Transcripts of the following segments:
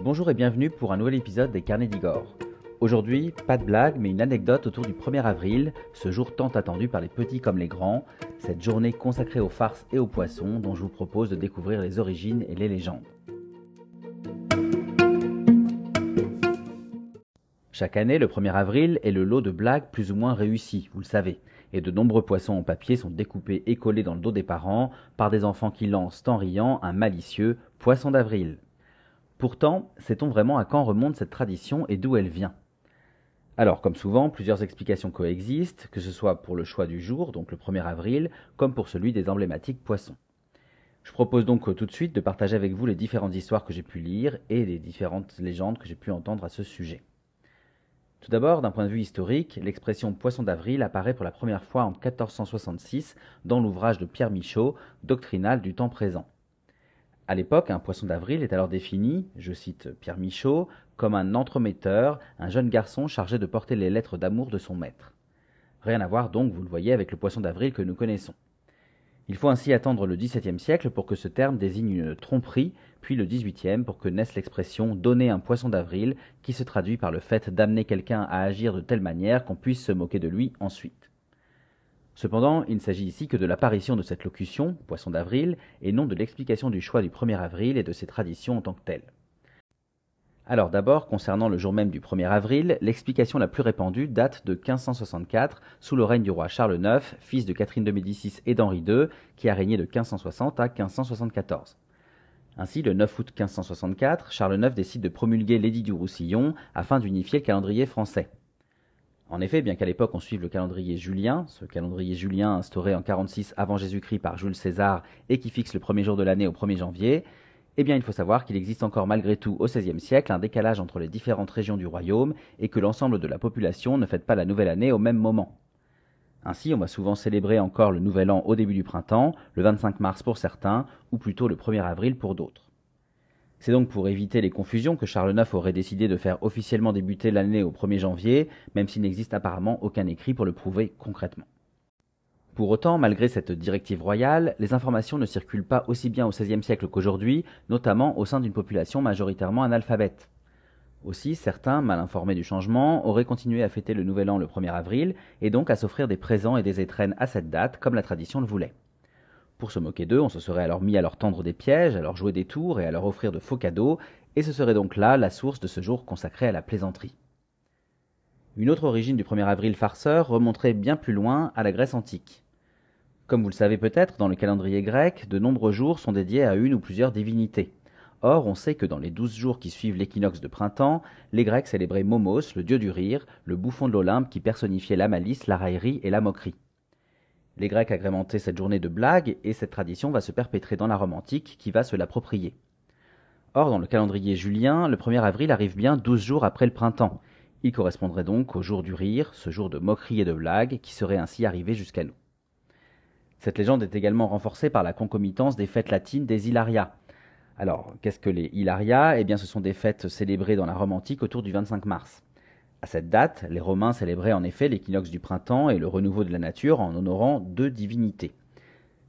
Bonjour et bienvenue pour un nouvel épisode des Carnets d'Igor. Aujourd'hui, pas de blague, mais une anecdote autour du 1er avril, ce jour tant attendu par les petits comme les grands, cette journée consacrée aux farces et aux poissons dont je vous propose de découvrir les origines et les légendes. Chaque année, le 1er avril est le lot de blagues plus ou moins réussies, vous le savez, et de nombreux poissons en papier sont découpés et collés dans le dos des parents par des enfants qui lancent en riant un malicieux poisson d'avril. Pourtant, sait-on vraiment à quand remonte cette tradition et d'où elle vient? Alors, comme souvent, plusieurs explications coexistent, que ce soit pour le choix du jour, donc le 1er avril, comme pour celui des emblématiques poissons. Je propose donc tout de suite de partager avec vous les différentes histoires que j'ai pu lire et les différentes légendes que j'ai pu entendre à ce sujet. Tout d'abord, d'un point de vue historique, l'expression poisson d'avril apparaît pour la première fois en 1466 dans l'ouvrage de Pierre Michaud, Doctrinal du temps présent. À l'époque, un poisson d'avril est alors défini, je cite Pierre Michaud, comme un entremetteur, un jeune garçon chargé de porter les lettres d'amour de son maître. Rien à voir donc, vous le voyez, avec le poisson d'avril que nous connaissons. Il faut ainsi attendre le XVIIe siècle pour que ce terme désigne une tromperie, puis le XVIIIe pour que naisse l'expression donner un poisson d'avril, qui se traduit par le fait d'amener quelqu'un à agir de telle manière qu'on puisse se moquer de lui ensuite. Cependant, il ne s'agit ici que de l'apparition de cette locution, poisson d'avril, et non de l'explication du choix du 1er avril et de ses traditions en tant que telles. Alors d'abord, concernant le jour même du 1er avril, l'explication la plus répandue date de 1564, sous le règne du roi Charles IX, fils de Catherine de Médicis et d'Henri II, qui a régné de 1560 à 1574. Ainsi, le 9 août 1564, Charles IX décide de promulguer l'édit du Roussillon afin d'unifier le calendrier français. En effet, bien qu'à l'époque on suive le calendrier julien, ce calendrier julien instauré en 46 avant Jésus-Christ par Jules César et qui fixe le premier jour de l'année au 1er janvier, eh bien, il faut savoir qu'il existe encore malgré tout au XVIe siècle un décalage entre les différentes régions du royaume et que l'ensemble de la population ne fête pas la nouvelle année au même moment. Ainsi, on va souvent célébrer encore le nouvel an au début du printemps, le 25 mars pour certains, ou plutôt le 1er avril pour d'autres. C'est donc pour éviter les confusions que Charles IX aurait décidé de faire officiellement débuter l'année au 1er janvier, même s'il n'existe apparemment aucun écrit pour le prouver concrètement. Pour autant, malgré cette directive royale, les informations ne circulent pas aussi bien au XVIe siècle qu'aujourd'hui, notamment au sein d'une population majoritairement analphabète. Aussi, certains, mal informés du changement, auraient continué à fêter le Nouvel An le 1er avril, et donc à s'offrir des présents et des étrennes à cette date, comme la tradition le voulait. Pour se moquer d'eux, on se serait alors mis à leur tendre des pièges, à leur jouer des tours et à leur offrir de faux cadeaux, et ce serait donc là la source de ce jour consacré à la plaisanterie. Une autre origine du 1er avril farceur remonterait bien plus loin à la Grèce antique. Comme vous le savez peut-être, dans le calendrier grec, de nombreux jours sont dédiés à une ou plusieurs divinités. Or, on sait que dans les douze jours qui suivent l'équinoxe de printemps, les Grecs célébraient Momos, le dieu du rire, le bouffon de l'Olympe qui personnifiait la malice, la raillerie et la moquerie. Les Grecs agrémentaient cette journée de blagues et cette tradition va se perpétrer dans la Rome antique qui va se l'approprier. Or, dans le calendrier julien, le 1er avril arrive bien douze jours après le printemps. Il correspondrait donc au jour du rire, ce jour de moquerie et de blagues qui serait ainsi arrivé jusqu'à nous. Cette légende est également renforcée par la concomitance des fêtes latines des Hilaria. Alors, qu'est-ce que les Hilaria? Eh bien, ce sont des fêtes célébrées dans la Rome antique autour du 25 mars. À cette date, les Romains célébraient en effet l'équinoxe du printemps et le renouveau de la nature en honorant deux divinités.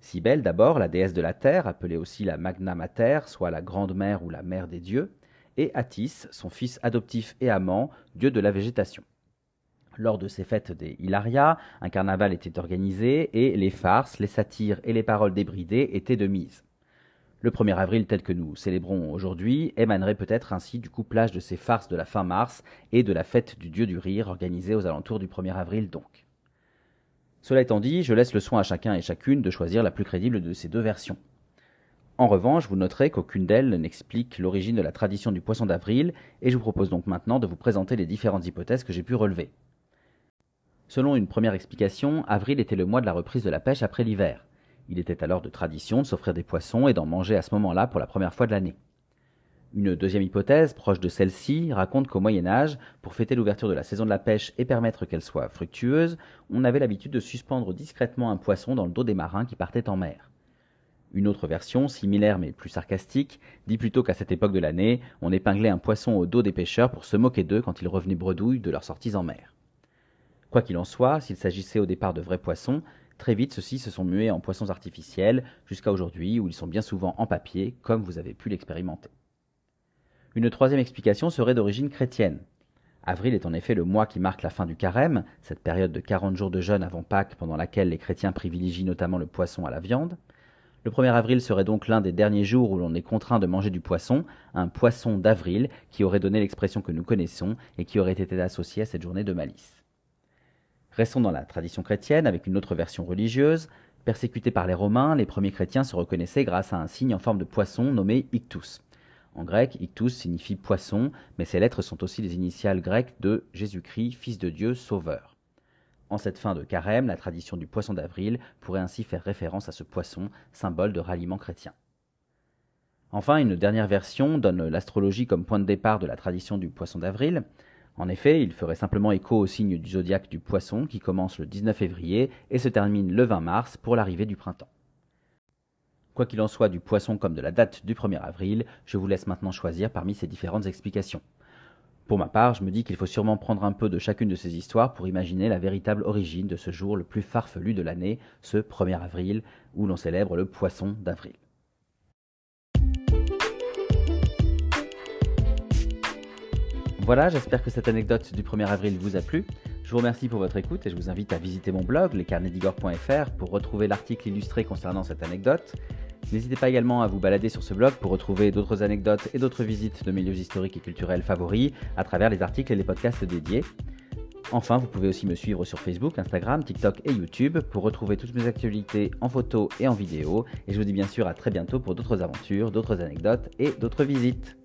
Cybèle d'abord, la déesse de la terre, appelée aussi la Magna Mater, soit la grande mère ou la mère des dieux, et Attis, son fils adoptif et amant, dieu de la végétation. Lors de ces fêtes des Hilaria, un carnaval était organisé et les farces, les satires et les paroles débridées étaient de mise. Le 1er avril tel que nous célébrons aujourd'hui émanerait peut-être ainsi du couplage de ces farces de la fin mars et de la fête du dieu du rire organisée aux alentours du 1er avril donc. Cela étant dit, je laisse le soin à chacun et chacune de choisir la plus crédible de ces deux versions. En revanche, vous noterez qu'aucune d'elles n'explique l'origine de la tradition du poisson d'avril, et je vous propose donc maintenant de vous présenter les différentes hypothèses que j'ai pu relever. Selon une première explication, avril était le mois de la reprise de la pêche après l'hiver. Il était alors de tradition de s'offrir des poissons et d'en manger à ce moment-là pour la première fois de l'année. Une deuxième hypothèse, proche de celle-ci, raconte qu'au Moyen Âge, pour fêter l'ouverture de la saison de la pêche et permettre qu'elle soit fructueuse, on avait l'habitude de suspendre discrètement un poisson dans le dos des marins qui partaient en mer. Une autre version, similaire mais plus sarcastique, dit plutôt qu'à cette époque de l'année, on épinglait un poisson au dos des pêcheurs pour se moquer d'eux quand ils revenaient bredouilles de leurs sorties en mer. Quoi qu'il en soit, s'il s'agissait au départ de vrais poissons, très vite ceux-ci se sont mués en poissons artificiels, jusqu'à aujourd'hui où ils sont bien souvent en papier, comme vous avez pu l'expérimenter. Une troisième explication serait d'origine chrétienne. Avril est en effet le mois qui marque la fin du carême, cette période de 40 jours de jeûne avant Pâques pendant laquelle les chrétiens privilégient notamment le poisson à la viande. Le 1er avril serait donc l'un des derniers jours où l'on est contraint de manger du poisson, un poisson d'avril qui aurait donné l'expression que nous connaissons et qui aurait été associé à cette journée de malice. Restons dans la tradition chrétienne avec une autre version religieuse. Persécutés par les Romains, les premiers chrétiens se reconnaissaient grâce à un signe en forme de poisson nommé ictus. En grec, ictus signifie poisson, mais ces lettres sont aussi les initiales grecques de Jésus-Christ, Fils de Dieu, Sauveur. En cette fin de carême, la tradition du poisson d'avril pourrait ainsi faire référence à ce poisson, symbole de ralliement chrétien. Enfin, une dernière version donne l'astrologie comme point de départ de la tradition du poisson d'avril. En effet, il ferait simplement écho au signe du zodiaque du poisson qui commence le 19 février et se termine le 20 mars pour l'arrivée du printemps. Quoi qu'il en soit du poisson comme de la date du 1er avril, je vous laisse maintenant choisir parmi ces différentes explications. Pour ma part, je me dis qu'il faut sûrement prendre un peu de chacune de ces histoires pour imaginer la véritable origine de ce jour le plus farfelu de l'année, ce 1er avril, où l'on célèbre le poisson d'avril. Voilà, j'espère que cette anecdote du 1er avril vous a plu. Je vous remercie pour votre écoute et je vous invite à visiter mon blog, lescarnedigore.fr, pour retrouver l'article illustré concernant cette anecdote. N'hésitez pas également à vous balader sur ce blog pour retrouver d'autres anecdotes et d'autres visites de milieux historiques et culturels favoris à travers les articles et les podcasts dédiés. Enfin, vous pouvez aussi me suivre sur Facebook, Instagram, TikTok et YouTube pour retrouver toutes mes actualités en photo et en vidéo. Et je vous dis bien sûr à très bientôt pour d'autres aventures, d'autres anecdotes et d'autres visites.